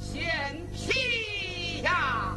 先劈呀！